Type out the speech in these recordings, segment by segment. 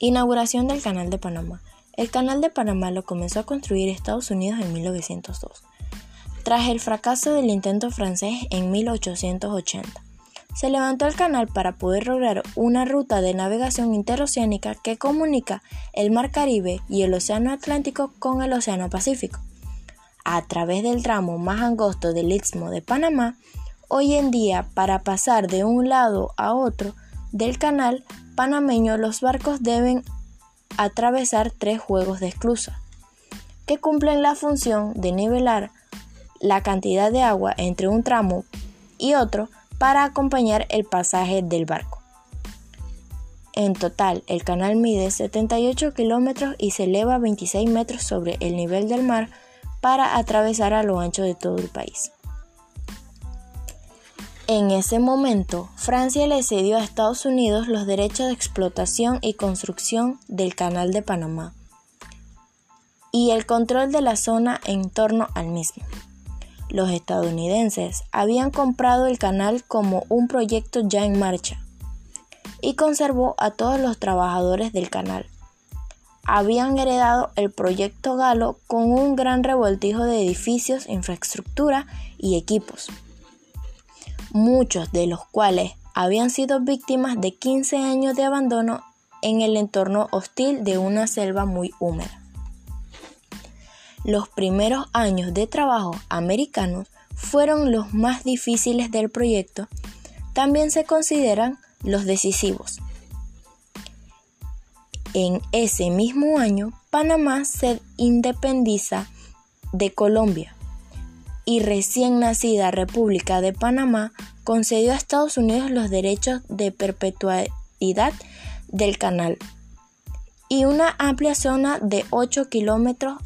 Inauguración del Canal de Panamá. El Canal de Panamá lo comenzó a construir Estados Unidos en 1902, tras el fracaso del intento francés en 1880. Se levantó el canal para poder lograr una ruta de navegación interoceánica que comunica el Mar Caribe y el Océano Atlántico con el Océano Pacífico. A través del tramo más angosto del Istmo de Panamá, hoy en día para pasar de un lado a otro del canal panameño los barcos deben atravesar tres juegos de esclusa, que cumplen la función de nivelar la cantidad de agua entre un tramo y otro para acompañar el pasaje del barco. En total, el canal mide 78 kilómetros y se eleva 26 metros sobre el nivel del mar para atravesar a lo ancho de todo el país. En ese momento, Francia le cedió a Estados Unidos los derechos de explotación y construcción del Canal de Panamá y el control de la zona en torno al mismo. Los estadounidenses habían comprado el canal como un proyecto ya en marcha y conservó a todos los trabajadores del canal. Habían heredado el proyecto galo con un gran revoltijo de edificios, infraestructura y equipos muchos de los cuales habían sido víctimas de 15 años de abandono en el entorno hostil de una selva muy húmeda. Los primeros años de trabajo americanos fueron los más difíciles del proyecto, también se consideran los decisivos. En ese mismo año, Panamá se independiza de Colombia y recién nacida República de Panamá concedió a Estados Unidos los derechos de perpetuidad del canal y una amplia zona de 8 kilómetros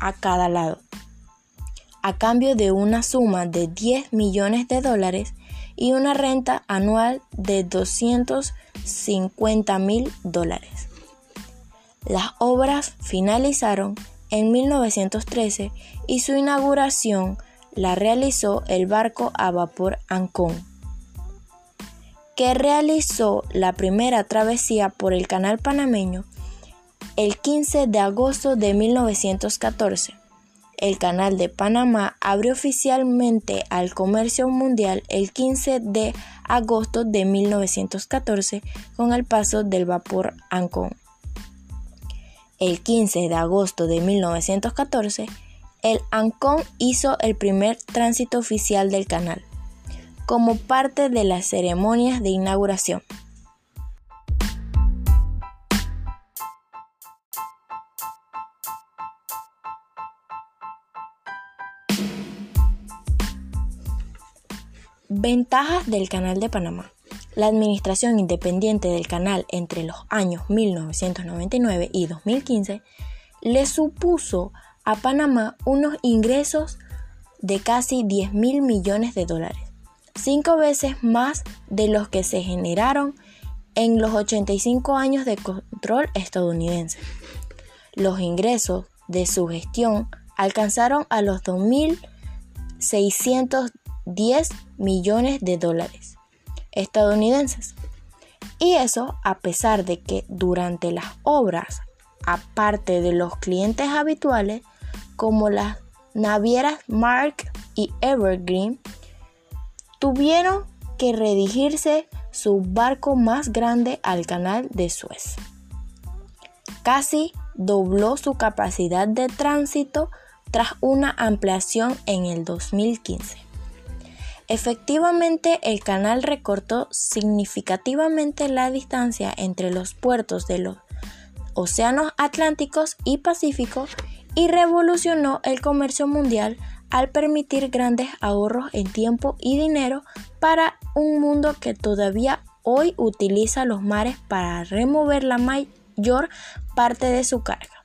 a cada lado, a cambio de una suma de 10 millones de dólares y una renta anual de 250 mil dólares. Las obras finalizaron en 1913 y su inauguración la realizó el barco a vapor Ancón, que realizó la primera travesía por el canal panameño el 15 de agosto de 1914. El canal de Panamá abrió oficialmente al comercio mundial el 15 de agosto de 1914 con el paso del vapor Ancón. El 15 de agosto de 1914, el Ancon hizo el primer tránsito oficial del canal, como parte de las ceremonias de inauguración. Ventajas del Canal de Panamá. La administración independiente del canal entre los años 1999 y 2015 le supuso a Panamá unos ingresos de casi 10 mil millones de dólares, cinco veces más de los que se generaron en los 85 años de control estadounidense. Los ingresos de su gestión alcanzaron a los 2.610 millones de dólares estadounidenses. Y eso a pesar de que durante las obras, aparte de los clientes habituales, como las navieras Mark y Evergreen, tuvieron que redirigirse su barco más grande al canal de Suez. Casi dobló su capacidad de tránsito tras una ampliación en el 2015. Efectivamente, el canal recortó significativamente la distancia entre los puertos de los océanos Atlánticos y Pacífico y revolucionó el comercio mundial al permitir grandes ahorros en tiempo y dinero para un mundo que todavía hoy utiliza los mares para remover la mayor parte de su carga.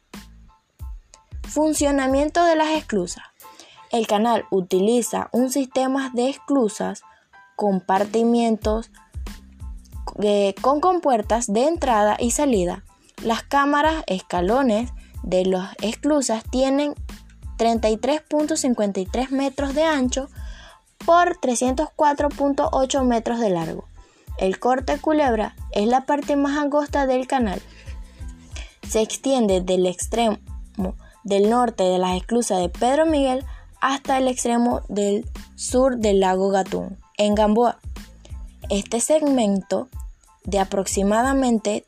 Funcionamiento de las esclusas. El canal utiliza un sistema de esclusas, compartimientos eh, con compuertas de entrada y salida. Las cámaras, escalones, de las esclusas tienen 33.53 metros de ancho por 304.8 metros de largo. El corte culebra es la parte más angosta del canal. se extiende del extremo del norte de las esclusas de Pedro Miguel hasta el extremo del sur del lago Gatún, en Gamboa. Este segmento, de aproximadamente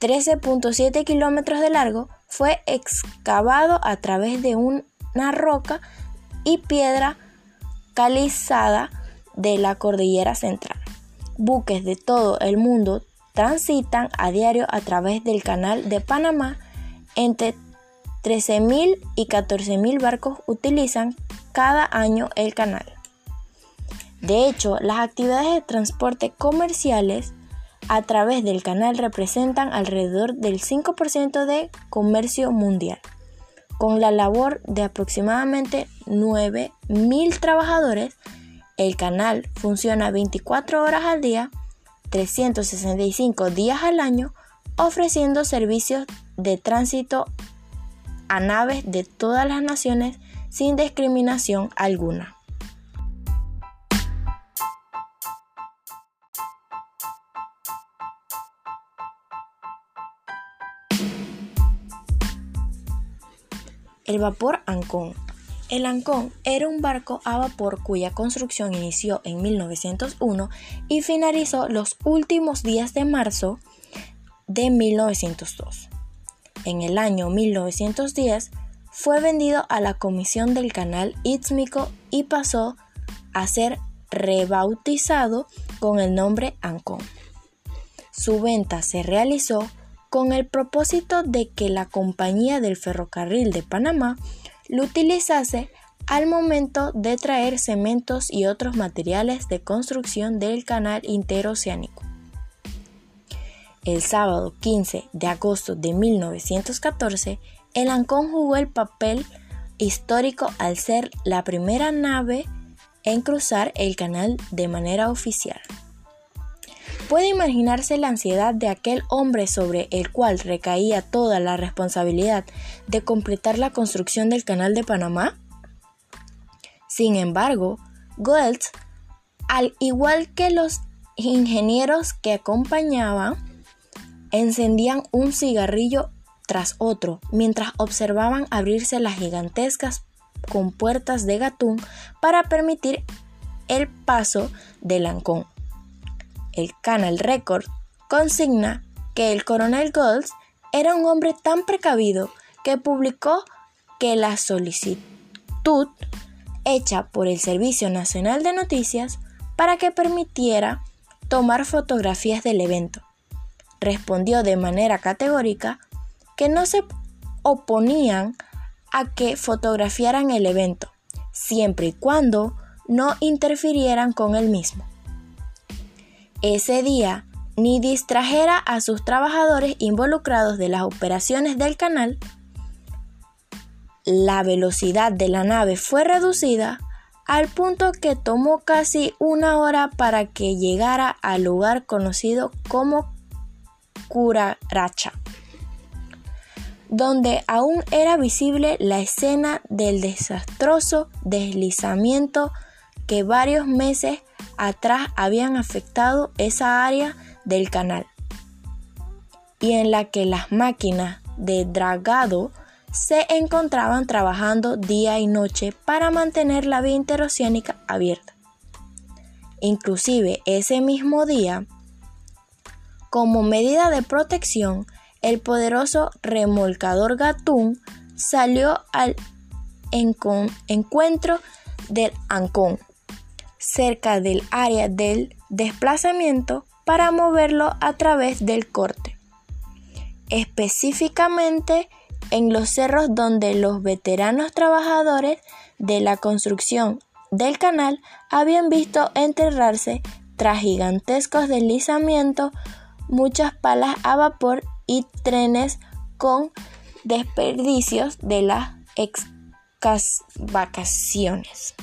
13.7 kilómetros de largo, fue excavado a través de una roca y piedra calizada de la cordillera central. Buques de todo el mundo transitan a diario a través del canal de Panamá. Entre 13.000 y 14.000 barcos utilizan cada año el canal. De hecho, las actividades de transporte comerciales a través del canal representan alrededor del 5% de comercio mundial. Con la labor de aproximadamente 9.000 trabajadores, el canal funciona 24 horas al día, 365 días al año, ofreciendo servicios de tránsito a naves de todas las naciones sin discriminación alguna. El vapor Ancón. El Ancón era un barco a vapor cuya construcción inició en 1901 y finalizó los últimos días de marzo de 1902. En el año 1910 fue vendido a la Comisión del Canal Istmico y pasó a ser rebautizado con el nombre Ancón. Su venta se realizó con el propósito de que la Compañía del Ferrocarril de Panamá lo utilizase al momento de traer cementos y otros materiales de construcción del canal interoceánico. El sábado 15 de agosto de 1914, el Ancón jugó el papel histórico al ser la primera nave en cruzar el canal de manera oficial. Puede imaginarse la ansiedad de aquel hombre sobre el cual recaía toda la responsabilidad de completar la construcción del Canal de Panamá. Sin embargo, Goetz, al igual que los ingenieros que acompañaban, encendían un cigarrillo tras otro mientras observaban abrirse las gigantescas compuertas de Gatún para permitir el paso del Ancón el Canal Record consigna que el coronel Golds era un hombre tan precavido que publicó que la solicitud hecha por el Servicio Nacional de Noticias para que permitiera tomar fotografías del evento. Respondió de manera categórica que no se oponían a que fotografiaran el evento, siempre y cuando no interfirieran con el mismo ese día ni distrajera a sus trabajadores involucrados de las operaciones del canal, la velocidad de la nave fue reducida al punto que tomó casi una hora para que llegara al lugar conocido como Curaracha, donde aún era visible la escena del desastroso deslizamiento que varios meses atrás habían afectado esa área del canal y en la que las máquinas de dragado se encontraban trabajando día y noche para mantener la vía interoceánica abierta. Inclusive ese mismo día, como medida de protección, el poderoso remolcador Gatún salió al encuentro del Ancón cerca del área del desplazamiento para moverlo a través del corte. Específicamente en los cerros donde los veteranos trabajadores de la construcción del canal habían visto enterrarse tras gigantescos deslizamientos muchas palas a vapor y trenes con desperdicios de las excavaciones.